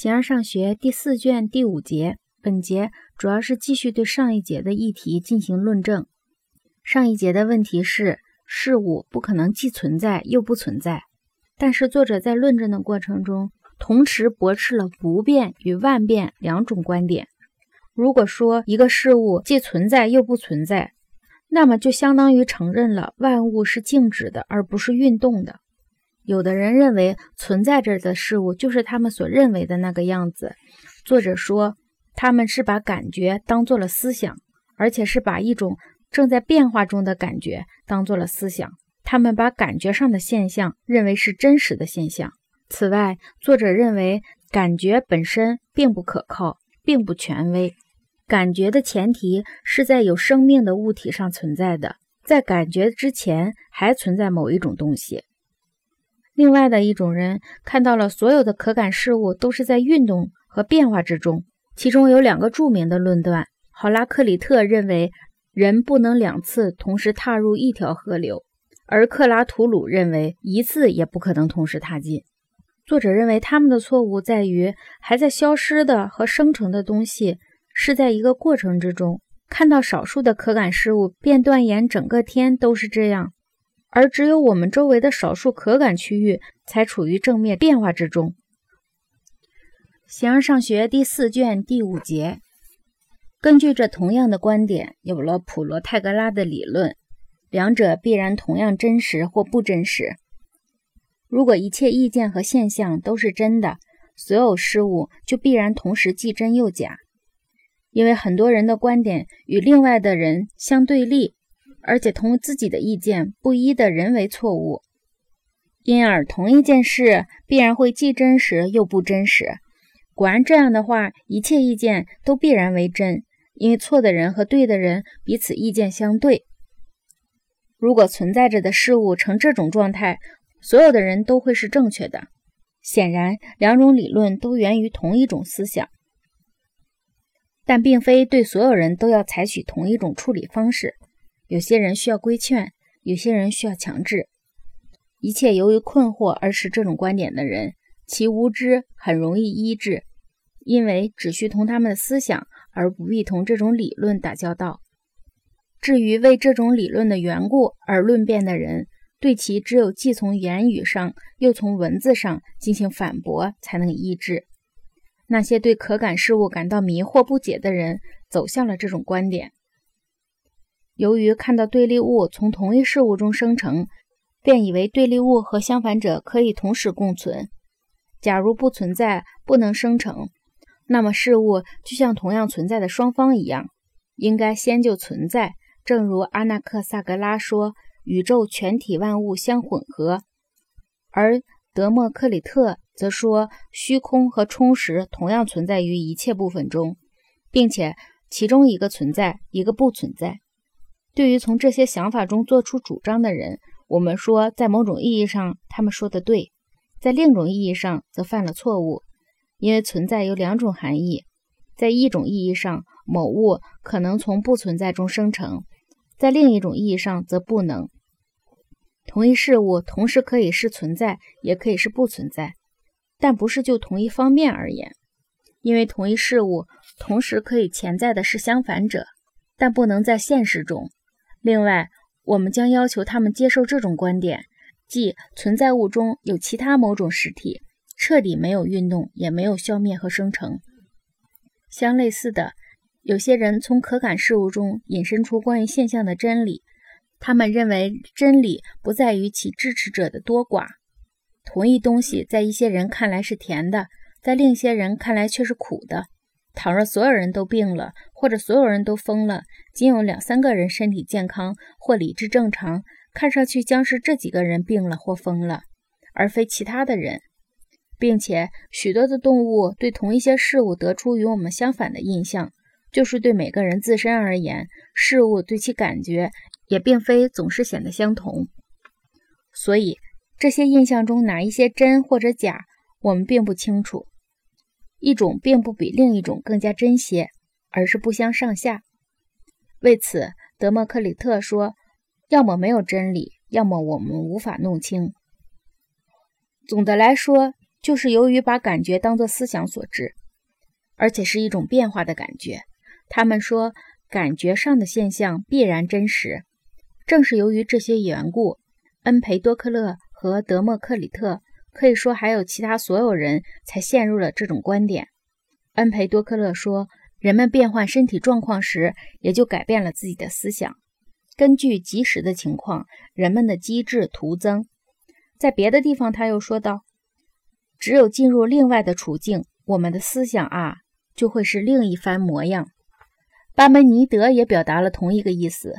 形而上学第四卷第五节，本节主要是继续对上一节的议题进行论证。上一节的问题是事物不可能既存在又不存在，但是作者在论证的过程中，同时驳斥了不变与万变两种观点。如果说一个事物既存在又不存在，那么就相当于承认了万物是静止的，而不是运动的。有的人认为存在着的事物就是他们所认为的那个样子。作者说，他们是把感觉当做了思想，而且是把一种正在变化中的感觉当做了思想。他们把感觉上的现象认为是真实的现象。此外，作者认为感觉本身并不可靠，并不权威。感觉的前提是在有生命的物体上存在的，在感觉之前还存在某一种东西。另外的一种人看到了所有的可感事物都是在运动和变化之中，其中有两个著名的论断。好拉克里特认为人不能两次同时踏入一条河流，而克拉图鲁认为一次也不可能同时踏进。作者认为他们的错误在于还在消失的和生成的东西是在一个过程之中，看到少数的可感事物便断言整个天都是这样。而只有我们周围的少数可感区域才处于正面变化之中。形而上学第四卷第五节，根据这同样的观点，有了普罗泰戈拉的理论，两者必然同样真实或不真实。如果一切意见和现象都是真的，所有事物就必然同时既真又假，因为很多人的观点与另外的人相对立。而且同自己的意见不一的人为错误，因而同一件事必然会既真实又不真实。果然这样的话，一切意见都必然为真，因为错的人和对的人彼此意见相对。如果存在着的事物呈这种状态，所有的人都会是正确的。显然，两种理论都源于同一种思想，但并非对所有人都要采取同一种处理方式。有些人需要规劝，有些人需要强制。一切由于困惑而持这种观点的人，其无知很容易医治，因为只需同他们的思想，而不必同这种理论打交道。至于为这种理论的缘故而论辩的人，对其只有既从言语上又从文字上进行反驳，才能医治。那些对可感事物感到迷惑不解的人，走向了这种观点。由于看到对立物从同一事物中生成，便以为对立物和相反者可以同时共存。假如不存在，不能生成，那么事物就像同样存在的双方一样，应该先就存在。正如阿纳克萨格拉说，宇宙全体万物相混合，而德谟克里特则说，虚空和充实同样存在于一切部分中，并且其中一个存在，一个不存在。对于从这些想法中做出主张的人，我们说，在某种意义上，他们说的对；在另一种意义上，则犯了错误。因为存在有两种含义：在一种意义上，某物可能从不存在中生成；在另一种意义上，则不能。同一事物同时可以是存在，也可以是不存在，但不是就同一方面而言。因为同一事物同时可以潜在的是相反者，但不能在现实中。另外，我们将要求他们接受这种观点，即存在物中有其他某种实体，彻底没有运动，也没有消灭和生成。相类似的，有些人从可感事物中引申出关于现象的真理，他们认为真理不在于其支持者的多寡。同一东西在一些人看来是甜的，在另一些人看来却是苦的。倘若所有人都病了，或者所有人都疯了，仅有两三个人身体健康或理智正常，看上去将是这几个人病了或疯了，而非其他的人，并且许多的动物对同一些事物得出与我们相反的印象，就是对每个人自身而言，事物对其感觉也并非总是显得相同。所以，这些印象中哪一些真或者假，我们并不清楚。一种并不比另一种更加真些，而是不相上下。为此，德谟克里特说：“要么没有真理，要么我们无法弄清。”总的来说，就是由于把感觉当作思想所致，而且是一种变化的感觉。他们说，感觉上的现象必然真实。正是由于这些缘故，恩培多克勒和德谟克里特，可以说还有其他所有人才陷入了这种观点。恩培多克勒说，人们变换身体状况时，也就改变了自己的思想。根据即时的情况，人们的机智徒增。在别的地方，他又说道：“只有进入另外的处境，我们的思想啊，就会是另一番模样。”巴门尼德也表达了同一个意思：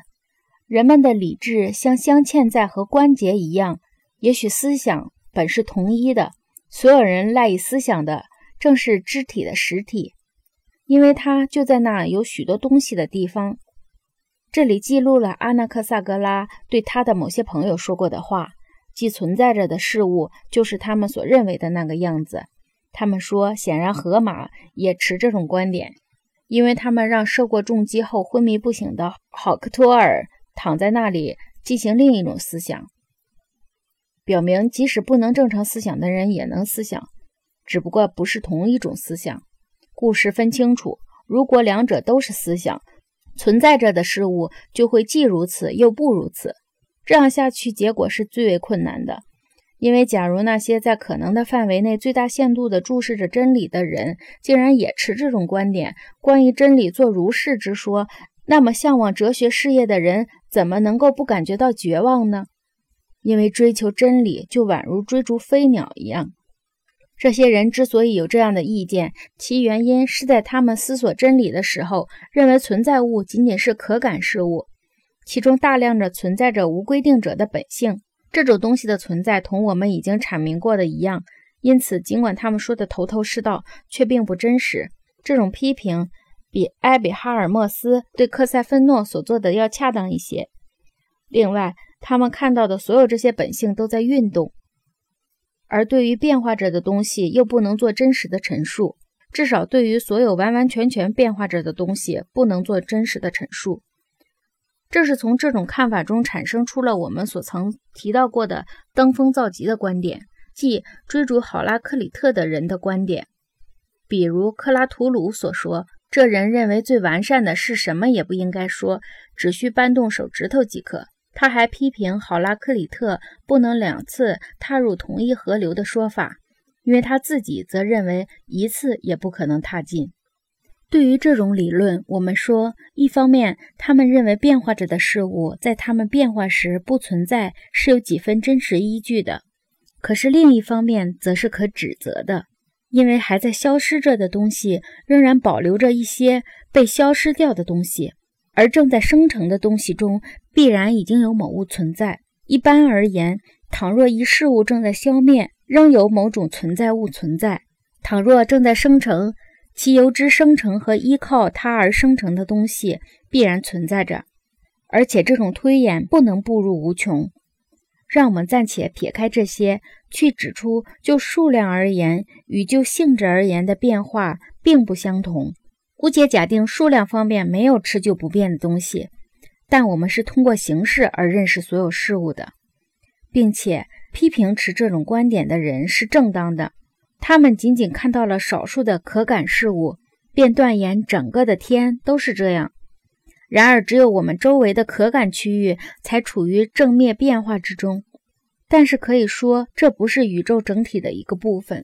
人们的理智像镶嵌在和关节一样，也许思想本是同一的。所有人赖以思想的，正是肢体的实体，因为它就在那有许多东西的地方。这里记录了阿纳克萨格拉对他的某些朋友说过的话，即存在着的事物就是他们所认为的那个样子。他们说，显然河马也持这种观点，因为他们让受过重击后昏迷不醒的好克托尔躺在那里进行另一种思想，表明即使不能正常思想的人也能思想，只不过不是同一种思想。故事分清楚，如果两者都是思想。存在着的事物就会既如此又不如此，这样下去结果是最为困难的。因为假如那些在可能的范围内最大限度地注视着真理的人，竟然也持这种观点，关于真理做如是之说，那么向往哲学事业的人怎么能够不感觉到绝望呢？因为追求真理就宛如追逐飞鸟一样。这些人之所以有这样的意见，其原因是在他们思索真理的时候，认为存在物仅仅是可感事物，其中大量着存在着无规定者的本性。这种东西的存在同我们已经阐明过的一样，因此，尽管他们说的头头是道，却并不真实。这种批评比埃比哈尔莫斯对克塞芬诺所做的要恰当一些。另外，他们看到的所有这些本性都在运动。而对于变化着的东西，又不能做真实的陈述，至少对于所有完完全全变化着的东西，不能做真实的陈述。正是从这种看法中产生出了我们所曾提到过的登峰造极的观点，即追逐好拉克里特的人的观点。比如克拉图鲁所说，这人认为最完善的是什么也不应该说，只需搬动手指头即可。他还批评好拉克里特不能两次踏入同一河流的说法，因为他自己则认为一次也不可能踏进。对于这种理论，我们说，一方面，他们认为变化着的事物在它们变化时不存在是有几分真实依据的；可是另一方面，则是可指责的，因为还在消失着的东西仍然保留着一些被消失掉的东西。而正在生成的东西中，必然已经有某物存在。一般而言，倘若一事物正在消灭，仍有某种存在物存在；倘若正在生成，其由之生成和依靠它而生成的东西必然存在着。而且这种推演不能步入无穷。让我们暂且撇开这些，去指出就数量而言与就性质而言的变化并不相同。姑且假定数量方面没有持久不变的东西，但我们是通过形式而认识所有事物的，并且批评持这种观点的人是正当的。他们仅仅看到了少数的可感事物，便断言整个的天都是这样。然而，只有我们周围的可感区域才处于正灭变化之中，但是可以说这不是宇宙整体的一个部分。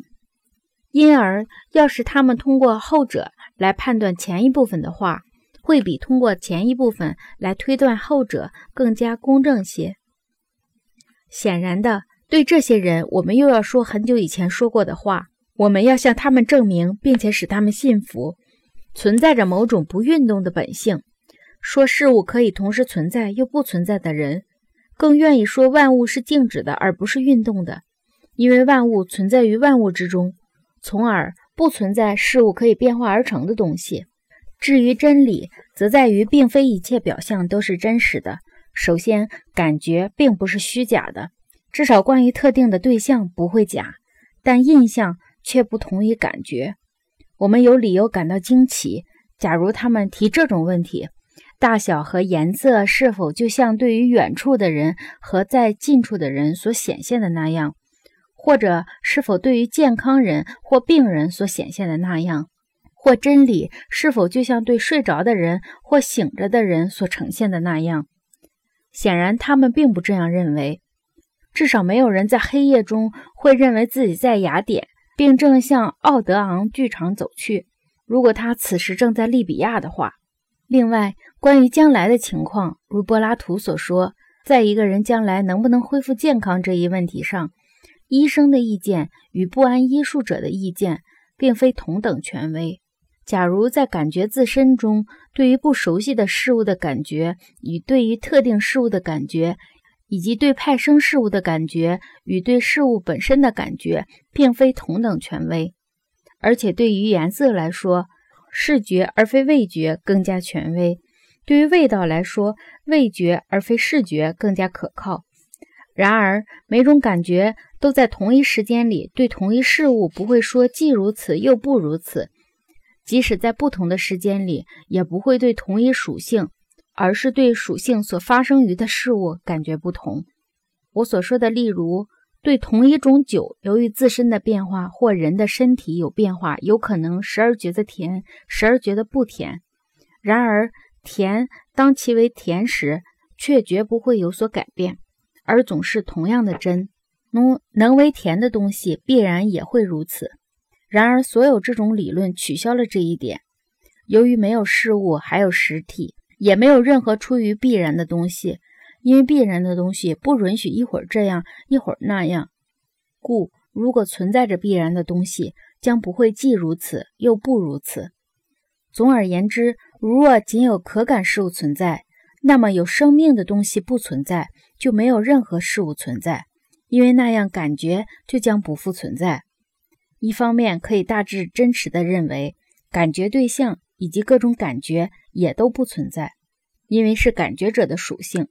因而，要是他们通过后者来判断前一部分的话，会比通过前一部分来推断后者更加公正些。显然的，对这些人，我们又要说很久以前说过的话：我们要向他们证明，并且使他们信服，存在着某种不运动的本性。说事物可以同时存在又不存在的人，更愿意说万物是静止的而不是运动的，因为万物存在于万物之中。从而不存在事物可以变化而成的东西。至于真理，则在于并非一切表象都是真实的。首先，感觉并不是虚假的，至少关于特定的对象不会假，但印象却不同于感觉。我们有理由感到惊奇。假如他们提这种问题：大小和颜色是否就像对于远处的人和在近处的人所显现的那样？或者是否对于健康人或病人所显现的那样，或真理是否就像对睡着的人或醒着的人所呈现的那样。显然，他们并不这样认为。至少，没有人在黑夜中会认为自己在雅典，并正向奥德昂剧场走去。如果他此时正在利比亚的话。另外，关于将来的情况，如柏拉图所说，在一个人将来能不能恢复健康这一问题上，医生的意见与不安医术者的意见并非同等权威。假如在感觉自身中，对于不熟悉的事物的感觉与对于特定事物的感觉，以及对派生事物的感觉与对事物本身的感觉，并非同等权威，而且对于颜色来说，视觉而非味觉更加权威；对于味道来说，味觉而非视觉更加可靠。然而，每种感觉都在同一时间里对同一事物不会说既如此又不如此。即使在不同的时间里，也不会对同一属性，而是对属性所发生于的事物感觉不同。我所说的，例如，对同一种酒，由于自身的变化或人的身体有变化，有可能时而觉得甜，时而觉得不甜。然而，甜当其为甜时，却绝不会有所改变，而总是同样的真。能能为甜的东西，必然也会如此。然而，所有这种理论取消了这一点。由于没有事物，还有实体，也没有任何出于必然的东西，因为必然的东西不允许一会儿这样，一会儿那样。故，如果存在着必然的东西，将不会既如此又不如此。总而言之，如若仅有可感事物存在，那么有生命的东西不存在，就没有任何事物存在，因为那样感觉就将不复存在。一方面可以大致真实地认为，感觉对象以及各种感觉也都不存在，因为是感觉者的属性；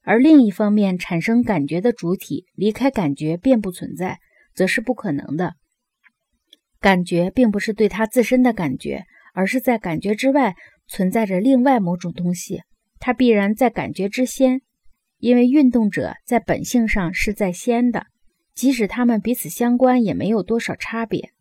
而另一方面，产生感觉的主体离开感觉便不存在，则是不可能的。感觉并不是对它自身的感觉，而是在感觉之外存在着另外某种东西，它必然在感觉之先，因为运动者在本性上是在先的。即使他们彼此相关，也没有多少差别。